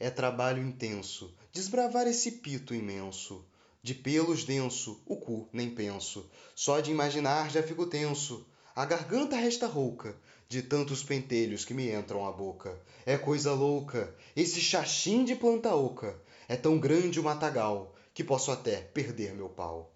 É trabalho intenso desbravar esse pito imenso. De pelos denso, o cu nem penso. Só de imaginar já fico tenso. A garganta resta rouca de tantos pentelhos que me entram à boca. É coisa louca, esse xaxim de planta oca. É tão grande o matagal que posso até perder meu pau.